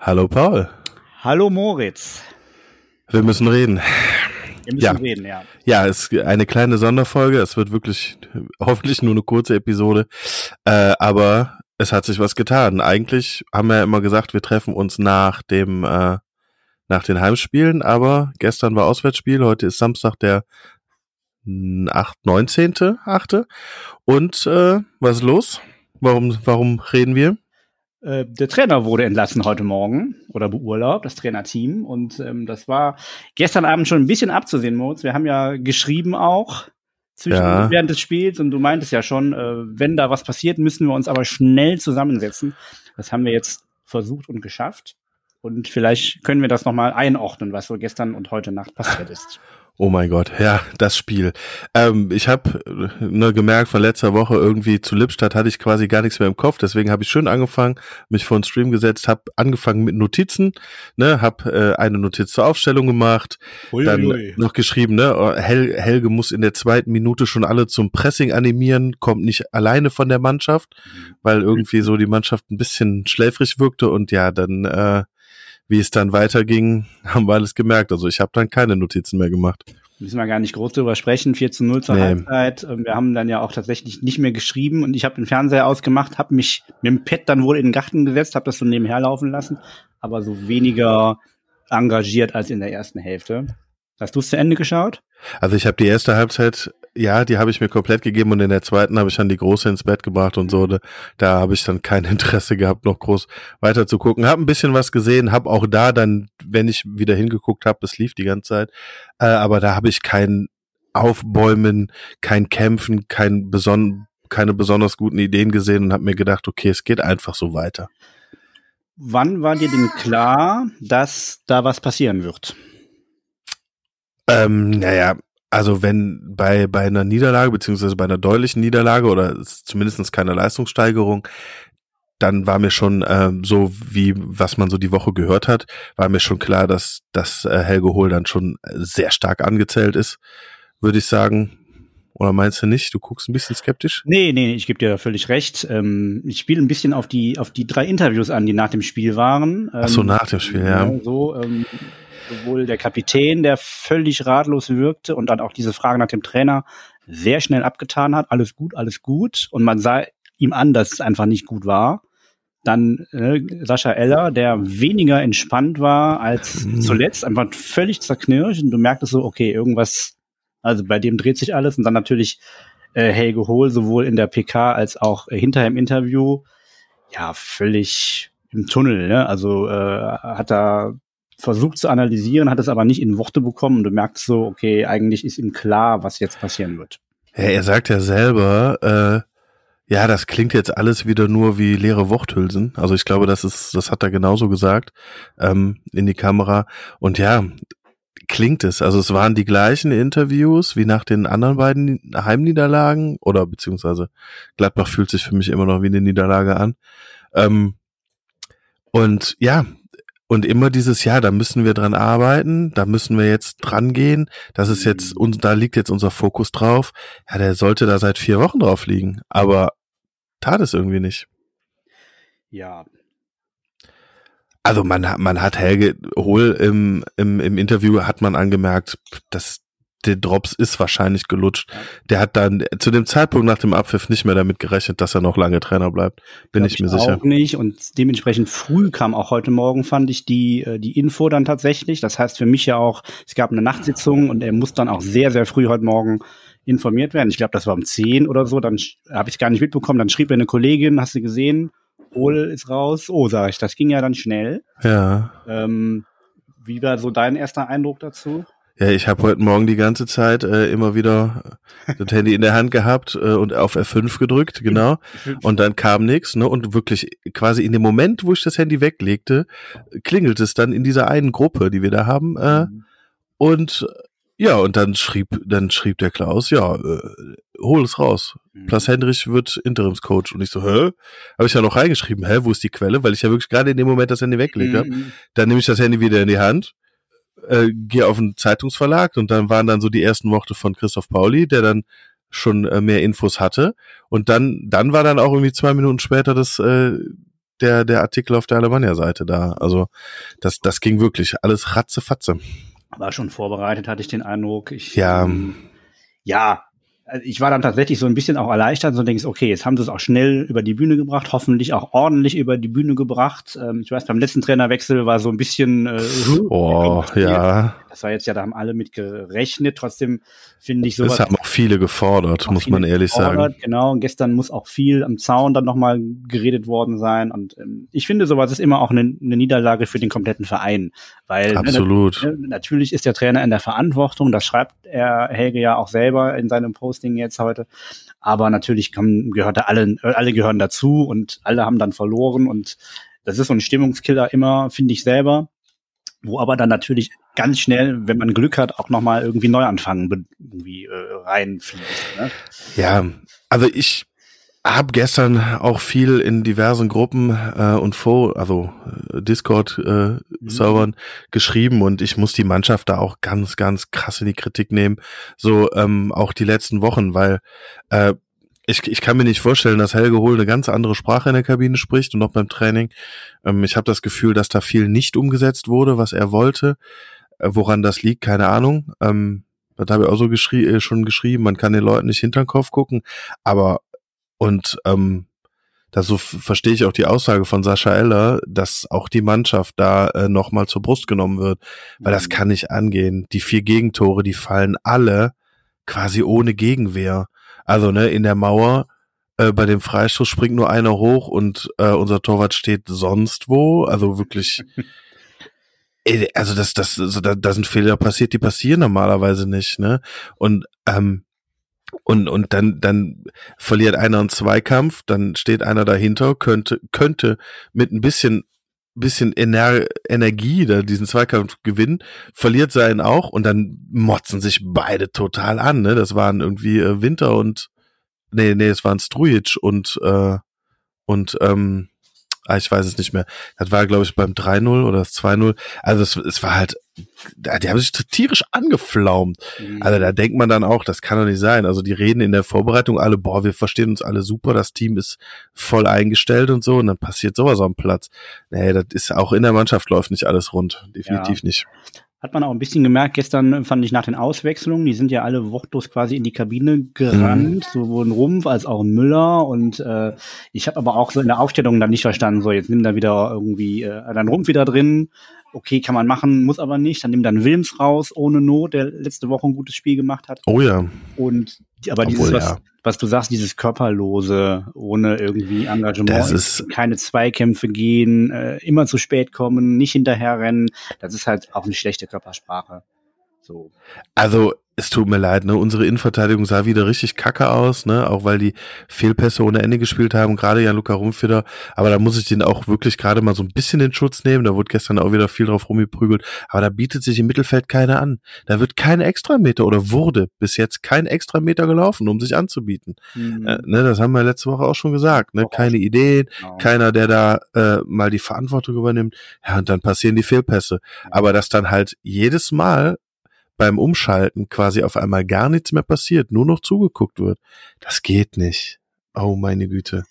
Hallo Paul. Hallo Moritz. Wir müssen reden. Wir müssen Ja. reden, ja. Ja, es ist eine kleine Sonderfolge. Es wird wirklich hoffentlich nur eine kurze Episode. Äh, aber es hat sich was getan. Eigentlich haben wir ja immer gesagt, wir treffen uns nach dem äh, nach den Heimspielen, aber gestern war Auswärtsspiel, heute ist Samstag der mm, 8, 19. 8. Und äh, was ist los? Warum, warum reden wir? Äh, der Trainer wurde entlassen heute Morgen oder beurlaubt, das Trainerteam. Und ähm, das war gestern Abend schon ein bisschen abzusehen, Moritz. Wir haben ja geschrieben auch zwischen Ja. während des Spiels und du meintest ja schon, äh, wenn da was passiert, müssen wir uns aber schnell zusammensetzen. Das haben wir jetzt versucht und geschafft. Und vielleicht können wir das nochmal einordnen, was so gestern und heute Nacht passiert ist. Oh mein Gott, ja, das Spiel. Ähm, ich habe ne, gemerkt von letzter Woche irgendwie zu Lippstadt hatte ich quasi gar nichts mehr im Kopf, deswegen habe ich schön angefangen, mich vor den Stream gesetzt, habe angefangen mit Notizen, ne, habe äh, eine Notiz zur Aufstellung gemacht, dann noch geschrieben, ne, oh, Hel Helge muss in der zweiten Minute schon alle zum Pressing animieren, kommt nicht alleine von der Mannschaft, weil irgendwie so die Mannschaft ein bisschen schläfrig wirkte und ja, dann äh, wie es dann weiterging, haben wir alles gemerkt. Also ich habe dann keine Notizen mehr gemacht. Müssen wir gar nicht groß drüber sprechen. 4 zu 0 zur Nee. Halbzeit. Ähm, Wir haben dann ja auch tatsächlich nicht mehr geschrieben und ich habe den Fernseher ausgemacht, habe mich mit dem Pad dann wohl in den Garten gesetzt, habe das so nebenher laufen lassen, aber so weniger engagiert als in der ersten Hälfte. Hast du es zu Ende geschaut? Also ich habe die erste Halbzeit, ja, die habe ich mir komplett gegeben und in der zweiten habe ich dann die große ins Bett gebracht und so. Da, da habe ich dann kein Interesse gehabt, noch groß weiter zu gucken. Hab ein bisschen was gesehen, hab auch da dann, wenn ich wieder hingeguckt habe, es lief die ganze Zeit, äh, aber da habe ich kein Aufbäumen, kein Kämpfen, kein beson keine besonders guten Ideen gesehen und habe mir gedacht, okay, es geht einfach so weiter. Wann war dir denn klar, dass da was passieren wird? Ähm, naja, also wenn bei, bei einer Niederlage, beziehungsweise bei einer deutlichen Niederlage oder es- zumindest keine Leistungssteigerung, dann war mir schon ähm, so, wie was man so die Woche gehört hat, war mir schon klar, dass, dass äh, Helge Hohl dann schon sehr stark angezählt ist, würde ich sagen. Oder meinst du nicht? Du guckst ein bisschen skeptisch? Nee, nee, ich gebe dir völlig recht. Ähm, ich spiele ein bisschen auf die, auf die drei Interviews an, die nach dem Spiel waren. Ach so, Ähm, nach dem Spiel, ja. So, ähm, sowohl der Kapitän, der völlig ratlos wirkte und dann auch diese Frage nach dem Trainer sehr schnell abgetan hat. Alles gut, alles gut. Und man sah ihm an, dass es einfach nicht gut war. Dann äh, Sascha Eller, der weniger entspannt war als Mhm. zuletzt, einfach völlig zerknirscht. Und du merktest so, okay, irgendwas, also bei dem dreht sich alles. Und dann natürlich äh, Helge Hohl, sowohl in der PK als auch äh, hinterher im Interview, ja, völlig im Tunnel. Ne? Also äh, hat er versucht zu analysieren, hat es aber nicht in Worte bekommen. Und du merkst so, okay, eigentlich ist ihm klar, was jetzt passieren wird. Ja, er sagt ja selber, äh, ja, das klingt jetzt alles wieder nur wie leere Worthülsen. Also ich glaube, das ist, das hat er genauso gesagt ähm, in die Kamera. Und ja, klingt es. Also es waren die gleichen Interviews wie nach den anderen beiden Heimniederlagen oder beziehungsweise Gladbach fühlt sich für mich immer noch wie eine Niederlage an. Ähm, und ja, und immer dieses Jahr, da müssen wir dran arbeiten, da müssen wir jetzt dran gehen. Das ist jetzt, uns, da liegt jetzt unser Fokus drauf. Ja, der sollte da seit vier Wochen drauf liegen, aber tat es irgendwie nicht. Ja, Also man, hat- man hat Helge Hohl im, im, im Interview hat man angemerkt, dass der Drops ist wahrscheinlich gelutscht. Der hat dann zu dem Zeitpunkt nach dem Abpfiff nicht mehr damit gerechnet, dass er noch lange Trainer bleibt. Bin glaub ich mir sicher. Auch nicht. Und dementsprechend früh kam auch heute Morgen, fand ich, die, äh, die Info dann tatsächlich. Das heißt für mich ja auch, es gab eine Nachtsitzung und er muss dann auch sehr, sehr früh heute Morgen informiert werden. Ich glaube, das war um 10 oder so. Dann habe ich es gar nicht mitbekommen. Dann schrieb mir eine Kollegin, hast du gesehen, Hohl ist raus. Oh, sag ich, das ging ja dann schnell. Ja. Ähm, wie war so dein erster Eindruck dazu? Ja, ich habe heute Morgen die ganze Zeit äh, immer wieder das Handy in der Hand gehabt äh, und auf F5 gedrückt, genau. Und dann kam nichts, ne? Und wirklich quasi in dem Moment, wo ich das Handy weglegte, klingelt es dann in dieser einen Gruppe, die wir da haben. Äh, und ja, und dann schrieb, dann schrieb der Klaus, ja, äh, hol es raus. Mhm. Plas Hendrich wird Interimscoach. Und ich so, hä? Habe ich ja noch reingeschrieben, hä, wo ist die Quelle? Weil ich ja wirklich gerade in dem Moment das Handy weggelegt habe. Mhm. Dann nehme ich das Handy wieder in die Hand, äh, gehe auf den Zeitungsverlag und dann waren dann so die ersten Worte von Christoph Pauli, der dann schon äh, mehr Infos hatte. Und dann, dann war dann auch irgendwie zwei Minuten später das, äh, der, der Artikel auf der Alemannia-Seite da. Also das, das ging wirklich alles ratzefatze. War schon vorbereitet, hatte ich den Eindruck. Ich, ja. Ähm, ja, ich war dann tatsächlich so ein bisschen auch erleichtert und denkst, okay, jetzt haben sie es auch schnell über die Bühne gebracht, hoffentlich auch ordentlich über die Bühne gebracht. Ähm, ich weiß, beim letzten Trainerwechsel war so ein bisschen äh, Oh, ja. Das war jetzt ja, da haben alle mit gerechnet. Trotzdem finde ich sowas. Das haben auch viele gefordert, auch muss viele man ehrlich gefordert, sagen. Genau, und gestern muss auch viel am Zaun dann nochmal geredet worden sein. Und ähm, ich finde, sowas ist immer auch eine, eine Niederlage für den kompletten Verein. Weil Absolut. Ne, natürlich ist der Trainer in der Verantwortung, das schreibt er Helge ja auch selber in seinem Posting jetzt heute. Aber natürlich kommen, gehört da alle, alle gehören dazu und alle haben dann verloren und das ist so ein Stimmungskiller immer, finde ich selber wo aber dann natürlich ganz schnell, wenn man Glück hat, auch nochmal irgendwie neu anfangen, irgendwie äh, reinfließt. Ne? Ja, also ich habe gestern auch viel in diversen Gruppen äh, und vor, also äh, Discord-Servern äh, mhm. geschrieben und ich muss die Mannschaft da auch ganz, ganz krass in die Kritik nehmen. So ähm, auch die letzten Wochen, weil äh, ich, ich kann mir nicht vorstellen, dass Helge Hohl eine ganz andere Sprache in der Kabine spricht und auch beim Training. Ähm, ich habe das Gefühl, dass da viel nicht umgesetzt wurde, was er wollte. Äh, woran das liegt, keine Ahnung. Ähm, das habe ich auch so geschrie äh, schon geschrieben. Man kann den Leuten nicht hinter den Kopf gucken. Aber und ähm, da so verstehe ich auch die Aussage von Sascha Eller, dass auch die Mannschaft da äh, nochmal zur Brust genommen wird, weil das mhm. kann nicht angehen. Die vier Gegentore, die fallen alle quasi ohne Gegenwehr. Also ne, in der Mauer äh, bei dem Freistoß springt nur einer hoch und äh, unser Torwart steht sonst wo. Also wirklich. also das, das, also da, da sind Fehler passiert, die passieren normalerweise nicht, ne? Und ähm, und und dann dann verliert einer einen Zweikampf, dann steht einer dahinter, könnte könnte mit ein bisschen bisschen Ener Energie da diesen Zweikampf gewinnen, verliert seinen auch und dann motzen sich beide total an. Ne? Das waren irgendwie äh, Winter und nee, nee, es waren Strujic und äh, und ähm, ah, ich weiß es nicht mehr. Das war, glaube ich, beim 3-0 oder das 2-0. Also es, es war halt, die haben sich tierisch angeflaumt. Mhm. Also da denkt man dann auch, das kann doch nicht sein. Also die reden in der Vorbereitung alle, boah, wir verstehen uns alle super, das Team ist voll eingestellt und so und dann passiert sowas am Platz. Nee, das ist auch in der Mannschaft läuft nicht alles rund. Definitiv ja. nicht. Hat man auch ein bisschen gemerkt, gestern fand ich nach den Auswechslungen, die sind ja alle wortlos quasi in die Kabine gerannt, mhm. sowohl ein Rumpf als auch ein Müller. Und äh, ich habe aber auch so in der Aufstellung dann nicht verstanden, so jetzt nimm da wieder irgendwie äh, dein Rumpf wieder drin. Okay, kann man machen, muss aber nicht. Dann nimm dann Wilms raus, ohne Not, der letzte Woche ein gutes Spiel gemacht hat. Oh ja. Und aber Obwohl, dieses, was, ja was du sagst, dieses körperlose, ohne irgendwie Engagement, das ist keine Zweikämpfe gehen, äh, immer zu spät kommen, nicht hinterherrennen, das ist halt auch eine schlechte Körpersprache. So. Also es tut mir leid, ne? Unsere Innenverteidigung sah wieder richtig kacke aus, ne? Auch weil die Fehlpässe ohne Ende gespielt haben, gerade ja Luca Rumfieder. Aber da muss ich den auch wirklich gerade mal so ein bisschen in Schutz nehmen. Da wurde gestern auch wieder viel drauf rumgeprügelt. Aber da bietet sich im Mittelfeld keiner an. Da wird kein Extrameter oder wurde bis jetzt kein Extrameter gelaufen, um sich anzubieten. Mhm. Äh, ne? Das haben wir letzte Woche auch schon gesagt, ne? Keine Ideen, genau. keiner, der da äh, mal die Verantwortung übernimmt. Ja, und dann passieren die Fehlpässe. Aber dass dann halt jedes Mal beim Umschalten quasi auf einmal gar nichts mehr passiert, nur noch zugeguckt wird. Das geht nicht. Oh meine Güte.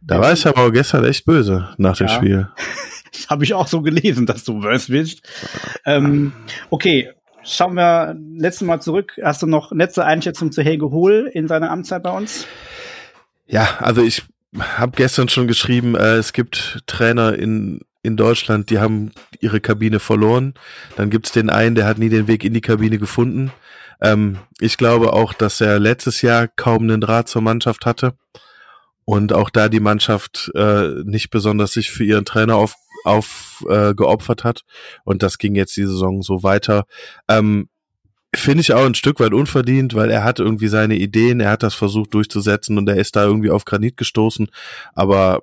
Da war ich aber auch gestern echt böse nach dem ja. Spiel. Habe ich auch so gelesen, dass du böse bist. Ähm, okay, schauen wir letztes Mal zurück. Hast du noch letzte Einschätzung zu Helge Hohl in seiner Amtszeit bei uns? Ja, also ich habe gestern schon geschrieben, äh, es gibt Trainer in in Deutschland, die haben ihre Kabine verloren. Dann gibt's den einen, der hat nie den Weg in die Kabine gefunden. Ähm, ich glaube auch, dass er letztes Jahr kaum einen Draht zur Mannschaft hatte und auch da die Mannschaft äh, nicht besonders sich für ihren Trainer auf, auf äh, geopfert hat. Und das ging jetzt die Saison so weiter. Ähm, Finde ich auch ein Stück weit unverdient, weil er hat irgendwie seine Ideen, er hat das versucht durchzusetzen und er ist da irgendwie auf Granit gestoßen. Aber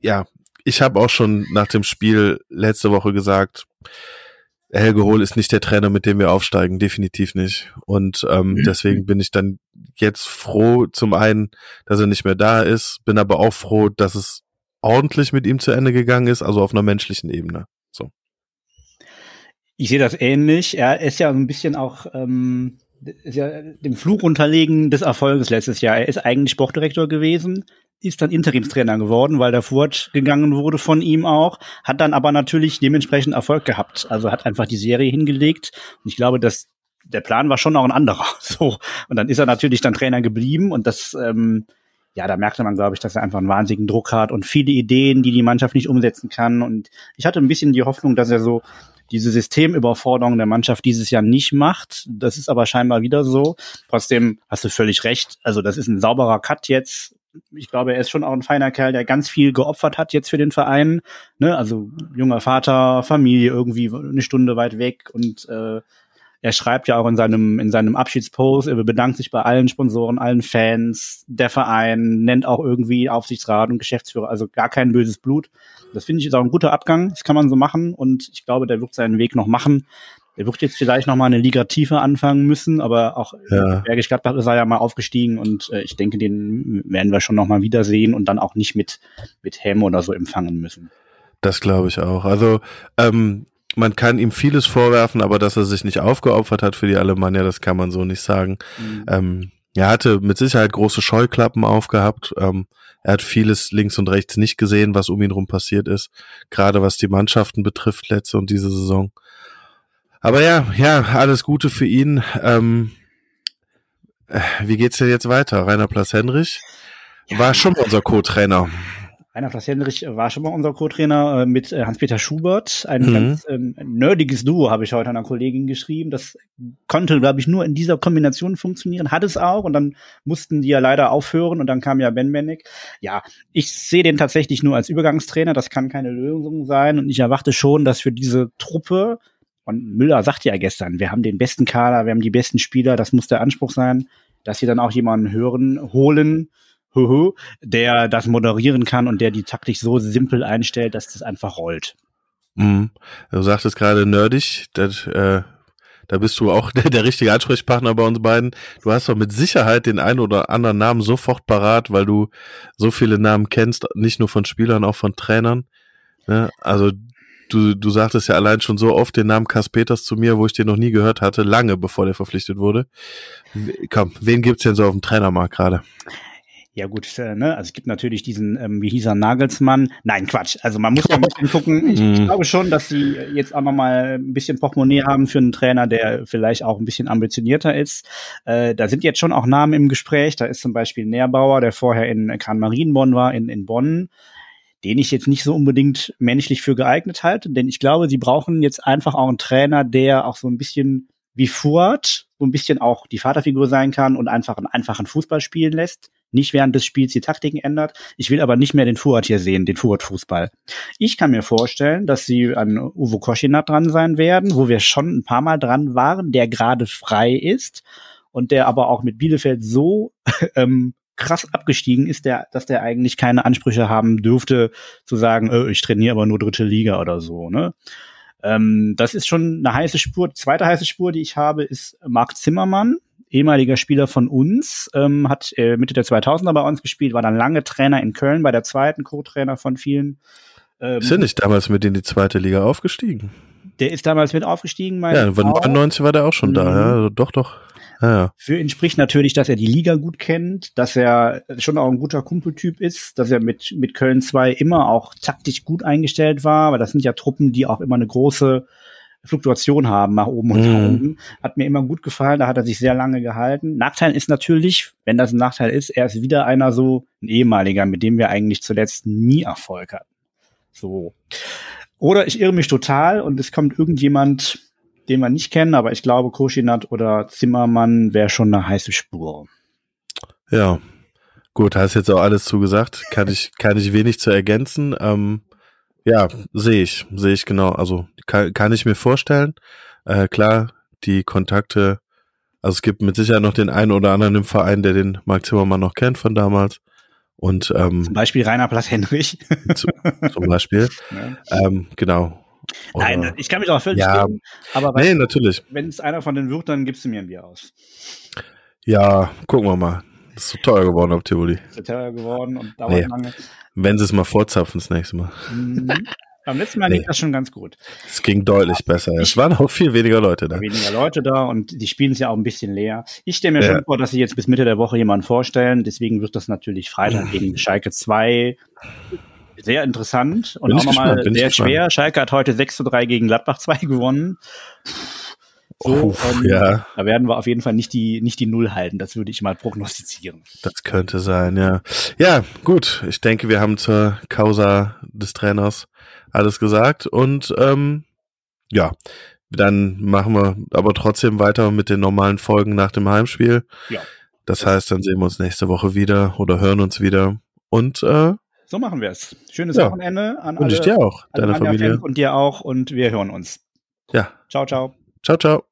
ja, ich habe auch schon nach dem Spiel letzte Woche gesagt, Helge Hohl ist nicht der Trainer, mit dem wir aufsteigen, definitiv nicht. Und ähm, mhm. deswegen bin ich dann jetzt froh, zum einen, dass er nicht mehr da ist, bin aber auch froh, dass es ordentlich mit ihm zu Ende gegangen ist, also auf einer menschlichen Ebene. So. Ich sehe das ähnlich. Er ist ja ein bisschen auch ähm, dem Fluch unterlegen des Erfolges letztes Jahr. Er ist eigentlich Sportdirektor gewesen, ist dann Interimstrainer geworden, weil der Furt gegangen wurde von ihm auch, hat dann aber natürlich dementsprechend Erfolg gehabt. Also hat einfach die Serie hingelegt. Und ich glaube, dass der Plan war schon auch ein anderer. So. Und dann ist er natürlich dann Trainer geblieben und das, ähm, ja, da merkte man, glaube ich, dass er einfach einen wahnsinnigen Druck hat und viele Ideen, die die Mannschaft nicht umsetzen kann. Und ich hatte ein bisschen die Hoffnung, dass er so diese Systemüberforderung der Mannschaft dieses Jahr nicht macht. Das ist aber scheinbar wieder so. Trotzdem hast du völlig recht. Also das ist ein sauberer Cut jetzt. Ich glaube, er ist schon auch ein feiner Kerl, der ganz viel geopfert hat jetzt für den Verein. Ne? Also junger Vater, Familie irgendwie eine Stunde weit weg und äh, er schreibt ja auch in seinem, in seinem Abschiedspost, er bedankt sich bei allen Sponsoren, allen Fans, der Verein, nennt auch irgendwie Aufsichtsrat und Geschäftsführer, also gar kein böses Blut. Das finde ich ist auch ein guter Abgang, das kann man so machen und ich glaube, der wird seinen Weg noch machen. Er wird jetzt vielleicht noch mal eine Liga tiefer anfangen müssen, aber auch ja. Bergisch Gladbach ist er ja mal aufgestiegen und äh, ich denke, den werden wir schon noch mal wiedersehen und dann auch nicht mit mit Hem oder so empfangen müssen. Das glaube ich auch. Also ähm, man kann ihm vieles vorwerfen, aber dass er sich nicht aufgeopfert hat für die Alemannia, das kann man so nicht sagen. Mhm. Ähm, er hatte mit Sicherheit große Scheuklappen aufgehabt. Ähm, er hat vieles links und rechts nicht gesehen, was um ihn rum passiert ist. Gerade was die Mannschaften betrifft, letzte und diese Saison. Aber ja, ja, alles Gute für ihn. Ähm, äh, wie geht's denn jetzt weiter? Rainer Plas-Henrich ja. war schon unser Co-Trainer. Rainer Klaas Henrich war schon mal unser Co-Trainer äh, mit äh, Hans-Peter Schubert. Ein mhm. ganz ähm, nerdiges Duo habe ich heute einer Kollegin geschrieben. Das konnte, glaube ich, nur in dieser Kombination funktionieren. Hat es auch. Und dann mussten die ja leider aufhören. Und dann kam ja Ben Bennick. Ja, ich sehe den tatsächlich nur als Übergangstrainer. Das kann keine Lösung sein. Und ich erwarte schon, dass für diese Truppe und Müller sagte ja gestern, wir haben den besten Kader, wir haben die besten Spieler, das muss der Anspruch sein, dass sie dann auch jemanden hören, holen, der das moderieren kann und der die Taktik so simpel einstellt, dass das einfach rollt. Mhm. Du sagtest gerade nerdig, das, äh, da bist du auch der, der richtige Ansprechpartner bei uns beiden. Du hast doch mit Sicherheit den einen oder anderen Namen sofort parat, weil du so viele Namen kennst, nicht nur von Spielern, auch von Trainern. Ne? Also du, du sagtest ja allein schon so oft den Namen Kas Peters zu mir, wo ich den noch nie gehört hatte, lange bevor der verpflichtet wurde. Komm, wen gibt's denn so auf dem Trainermarkt gerade? Ja gut, äh, ne? also es gibt natürlich diesen, ähm, wie hieß er, Nagelsmann. Nein, Quatsch. Also man muss ein bisschen gucken. Ich, ich, mhm. glaube schon, dass sie jetzt auch noch mal ein bisschen Portemonnaie haben für einen Trainer, der vielleicht auch ein bisschen ambitionierter ist. Äh, da sind jetzt schon auch Namen im Gespräch. Da ist zum Beispiel Nährbauer, der vorher in Kran Marienborn war, in, in Bonn den ich jetzt nicht so unbedingt menschlich für geeignet halte, denn ich glaube, sie brauchen jetzt einfach auch einen Trainer, der auch so ein bisschen wie Fuad so ein bisschen auch die Vaterfigur sein kann und einfach einen einfachen Fußball spielen lässt nicht während des Spiels die Taktiken ändert. Ich will aber nicht mehr den Fuhrt hier sehen, den Fuhrt-Fußball. Ich kann mir vorstellen, dass sie an Uwe Koschinat dran sein werden, wo wir schon ein paar Mal dran waren, der gerade frei ist und der aber auch mit Bielefeld so ähm, krass abgestiegen ist, der, dass der eigentlich keine Ansprüche haben dürfte, zu sagen, äh, ich trainiere aber nur dritte Liga oder so. Ne? Ähm, das ist schon eine heiße Spur. Die zweite heiße Spur, die ich habe, ist Marc Zimmermann ehemaliger Spieler von uns, ähm, hat äh, Mitte der 2000er bei uns gespielt, war dann lange Trainer in Köln, bei der zweiten Co-Trainer von vielen. Ähm, ist er nicht damals mit in die zweite Liga aufgestiegen? Der ist damals mit aufgestiegen, mein Ja, 99 war der auch schon mhm. da, ja, also doch, doch. Ja, ja. Für ihn spricht natürlich, dass er die Liga gut kennt, dass er schon auch ein guter Kumpeltyp ist, dass er mit, mit Köln 2 immer auch taktisch gut eingestellt war, weil das sind ja Truppen, die auch immer eine große Fluktuation haben nach oben und nach mhm. unten. Hat mir immer gut gefallen, da hat er sich sehr lange gehalten. Nachteil ist natürlich, wenn das ein Nachteil ist, er ist wieder einer so, ein ehemaliger, mit dem wir eigentlich zuletzt nie Erfolg hatten. So. Oder ich irre mich total und es kommt irgendjemand, den wir nicht kennen, aber ich glaube, Koschinat oder Zimmermann wäre schon eine heiße Spur. Ja. Gut, hast jetzt auch alles zugesagt. Kann ich, kann ich wenig zu ergänzen. Ähm, ja, sehe ich, sehe ich genau. Also kann, kann ich mir vorstellen. Äh, klar, die Kontakte, also es gibt mit Sicherheit noch den einen oder anderen im Verein, der den Marc Zimmermann noch kennt von damals. Und ähm, zum Beispiel Rainer Platz Henrich. Zu, zum Beispiel. Ja. Ähm, genau. Oder, Nein, ich kann mich auch völlig ja, geben, aber nee, natürlich. wenn es einer von denen wird, dann gibst du mir ein Bier aus. Ja, gucken wir mal. Das ist so teuer geworden auf Tivoli. Ist so teuer geworden und dauert nee. lange. Wenn sie es mal vorzapfen das nächste Mal. Mhm. Beim letzten Mal nee. ging das schon ganz gut. Es ging deutlich besser. Es waren auch viel weniger Leute da. Weniger Leute da und die spielen es ja auch ein bisschen leer. Ich stelle mir ja. schon vor, dass sie jetzt bis Mitte der Woche jemanden vorstellen. Deswegen wird das natürlich Freitag gegen Schalke 2 sehr interessant und bin auch nochmal sehr schwer. Schalke hat heute 6 zu 3 gegen Gladbach 2 gewonnen. So, Uff, ähm, ja. Da werden wir auf jeden Fall nicht die, nicht die Null halten. Das würde ich mal prognostizieren. Das könnte sein, ja. Ja, gut. Ich denke, wir haben zur Causa des Trainers alles gesagt und ähm, ja, dann machen wir aber trotzdem weiter mit den normalen Folgen nach dem Heimspiel. Ja. Das heißt, dann sehen wir uns nächste Woche wieder oder hören uns wieder und äh, so machen wir es. Schönes ja. Wochenende an alle. Und ich dir auch, deine Familie. Und dir auch und wir hören uns. Ja. Ciao, ciao. Ciao, ciao.